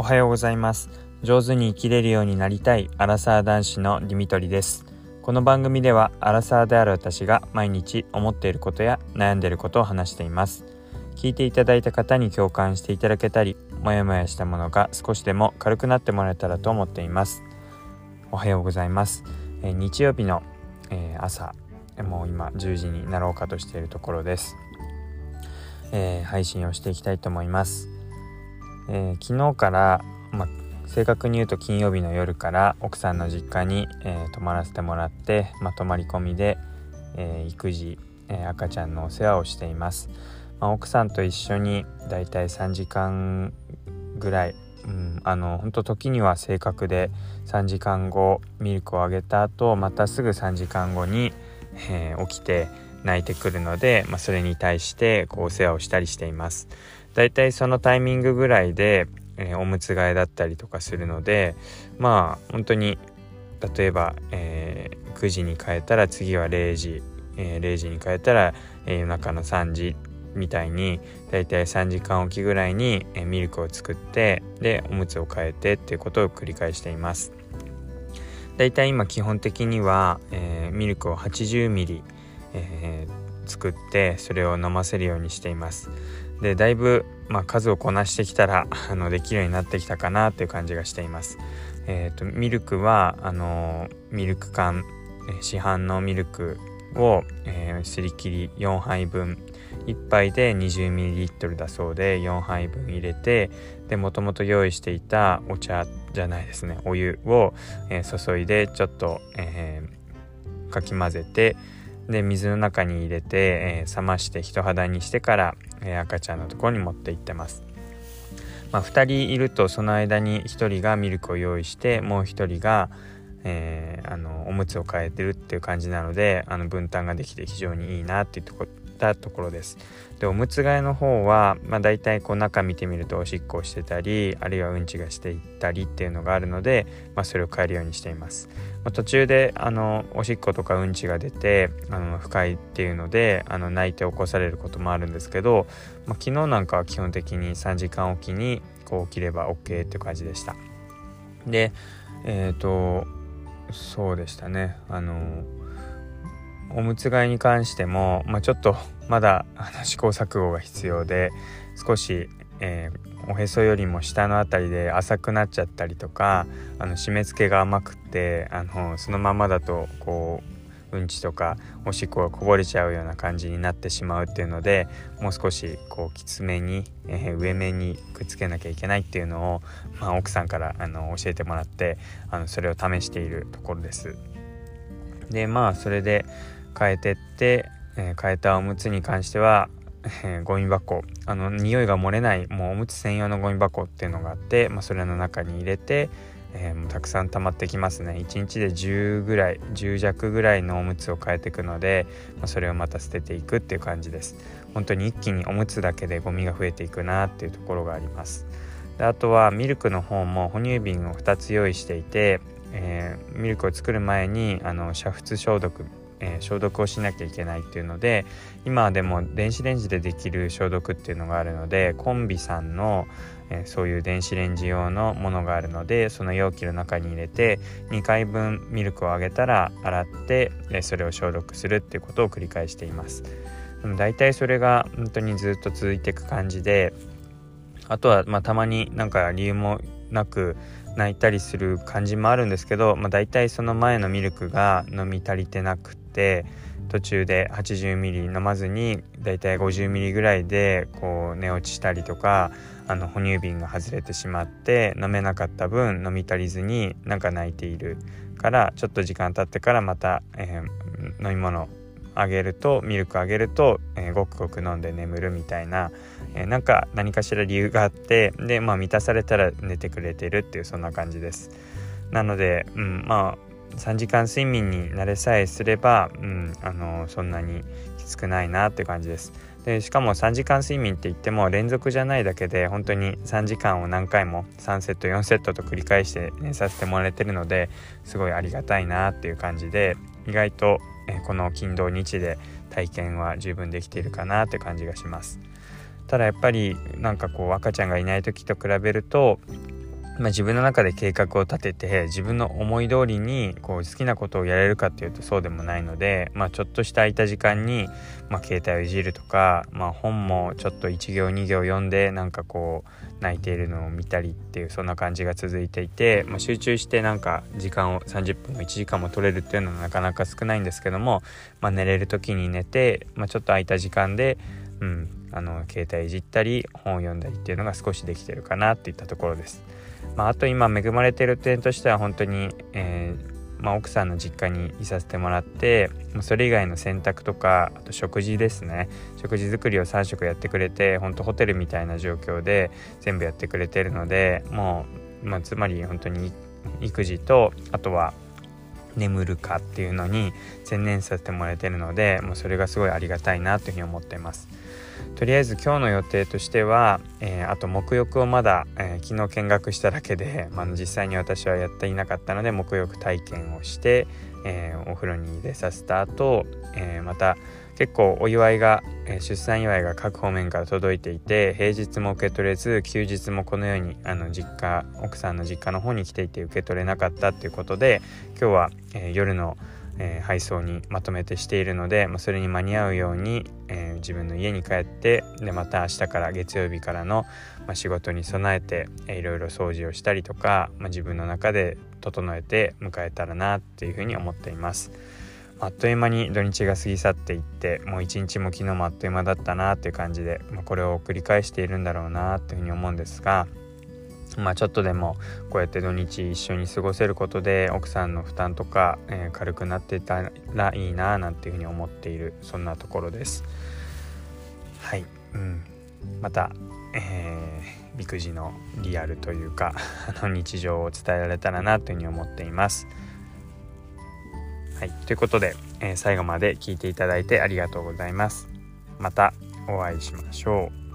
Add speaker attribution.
Speaker 1: おはようございます。上手に生きれるようになりたいアラサー男子のディミトリです。この番組ではアラサーである私が毎日思っていることや悩んでいることを話しています。聞いていただいた方に共感していただけたりもやもやしたものが少しでも軽くなってもらえたらと思っています。おはようございます、えー、日曜日の、えー、朝もう今10時になろうかとしているところです、えー、配信をしていきたいと思います。えー、昨日から、ま、正確に言うと金曜日の夜から奥さんの実家に、えー、泊まらせてもらって、ま、泊まり込みで、えー、育児、え赤ちゃんのお世話をしています、ま、奥さんと一緒にだいたい3時間ぐらい、うん、あの本当時には正確で3時間後ミルクをあげた後またすぐ3時間後に、え起きて泣いてくるので、まあ、それに対してこうお世話をしたりしています。だいたいそのタイミングぐらいで、えー、おむつ替えだったりとかするのでまあ本当に例えば、えー、9時に変えたら次は0時、えー、0時に変えたら、えー、夜中の3時みたいにだいたい3時間おきぐらいに、えー、ミルクを作ってでおむつを替えてっていうことを繰り返しています。だいたい今基本的には、えー、ミルクを 80ml、えー、作ってそれを飲ませるようにしています。でだいぶ、まあ、数をこなしてきたらあのできるようになってきたかなっていう感じがしています。えーと、ミルクはあのミルク缶市販のミルクを、えー、すり切り4杯分1杯で 20ml だそうで4杯分入れてでもともと用意していたお茶じゃないですねお湯を、えー、注いでちょっと、えー、かき混ぜてで水の中に入れて、えー、冷まして人肌にしてから、えー、赤ちゃんのところに持って行ってます。まあ、2人いるとその間に1人がミルクを用意してもう1人が、えー、あのおむつを替えてるっていう感じなのであの分担ができて非常にいいなっていうとこたところです。でおむつ替えの方は、まあ、大体こう中見てみるとおしっこをしてたりあるいはうんちがしていったりっていうのがあるので、まあ、それを変えるようにしています。まあ、途中であのおしっことかうんちが出てあの不快っていうのであの泣いて起こされることもあるんですけど、まあ、昨日なんかは基本的に3時間おきにこう起きれば OK って感じでした。でえっ、ー、とそうでしたねあのおむつ替えに関しても、まあ、ちょっとまだ試行錯誤が必要で少し、えー、おへそよりも下の辺りで浅くなっちゃったりとかあの締め付けが甘くてあのそのままだとこううんちとかおしっこがこぼれちゃうような感じになってしまうっていうのでもう少しこうきつめに、えー、上面にくっつけなきゃいけないっていうのを、まあ、奥さんからあの教えてもらってあのそれを試しているところです。でまあそれで変えてって、えー、変えたおむつに関しては、えー、ゴミ箱。あの匂いが漏れないもうおむつ専用のゴミ箱っていうのがあって、まあ、それの中に入れて、えー、もうたくさん溜まってきますね。1日で10ぐらい10弱ぐらいのおむつを変えていくので、まあ、それをまた捨てていくっていう感じです。本当に一気におむつだけでゴミが増えていくなっていうところがあります。であとはミルクの方も哺乳瓶を2つ用意していて、えー、ミルクを作る前にあの煮沸消毒えー、消毒をしなきゃいけないっていうので今はでも電子レンジでできる消毒っていうのがあるのでコンビさんの、えー、そういう電子レンジ用のものがあるのでその容器の中に入れて2回分ミルクをあげたら洗って、えー、それを消毒するっていうことを繰り返しています。でも大体それが本当にずっと続いていく感じであとはまあたまになんか理由もなく泣いたりする感じもあるんですけど、まあ、大体その前のミルクが飲み足りてなくて途中で 80ml 飲まずにだいたい 50ml ぐらいでこう寝落ちしたりとかあの哺乳瓶が外れてしまって飲めなかった分飲み足りずになんか泣いているからちょっと時間経ってからまた、えー、飲み物あげるとミルクあげると、えー、ごくごく飲んで眠るみたいな、えー、なんか何かしら理由があってでまあ満たされたら寝てくれてるっていうそんな感じです。なので、うん、まあ3時間睡眠に慣れさえすれば、うん、あのそんなにきつくないなって感じです。でしかも3時間睡眠って言っても連続じゃないだけで本当に3時間を何回も3セット4セットと繰り返して寝させてもらえてるのですごいありがたいなっていう感じで意外とえこの金土日で体験は十分できているかなって感じがします。ただやっぱりなんかこう赤ちゃんがいない時と比べるとまあ、自分の中で計画を立てて自分の思い通りにこう好きなことをやれるかっていうとそうでもないので、まあ、ちょっとした空いた時間に、まあ、携帯をいじるとか、まあ、本もちょっと1行2行読んでなんかこう泣いているのを見たりっていうそんな感じが続いていて、まあ、集中してなんか時間を30分も1時間も取れるっていうのはなかなか少ないんですけども、まあ、寝れる時に寝て、まあ、ちょっと空いた時間で、うん、あの携帯いじったり本を読んだりっていうのが少しできてるかなっていったところです。まあ、あと今恵まれてる点としては本当に、えー、まあ、奥さんの実家にいさせてもらってもうそれ以外の洗濯とかあと食事ですね食事作りを3食やってくれて本当ホテルみたいな状況で全部やってくれてるのでもう、まあ、つまり本当に育児とあとは眠るかっていうのに専念させてもらえてるのでもうそれがすごいありがたいなというふうに思っています。とりあえず今日の予定としては、えー、あと沐浴をまだ、えー、昨日見学しただけで、まあ、実際に私はやっていなかったので沐浴体験をして、えー、お風呂に入れさせた後、えまた結構お祝いが、出産祝いが各方面から届いていて平日も受け取れず休日もこのようにあの実家奥さんの実家の方に来ていて受け取れなかったっていうことで今日は、え夜のえー、配送にまとめてしているので、まあ、それに間に合うように、えー、自分の家に帰ってでまた明日から月曜日からの、まあ、仕事に備えて、いろいろ掃除をしたりとか、まあ、自分の中で整えて迎えたらなっていうふうに思っています。あっという間に土日が過ぎ去っていってもう一日も昨日もあっという間だったなっていう感じで、まあ、これを繰り返しているんだろうなっていうふうに思うんですがまあちょっとでもこうやって土日一緒に過ごせることで奥さんの負担とか、えー、軽くなってたらいいななんていうふうに思っているそんなところです。はい、うん、また、えー、育児のリアルというかあの日常を伝えられたらなというふうに思っています。はい、ということで、えー、最後まで聞いていただいてありがとうございます。またお会いしましょう。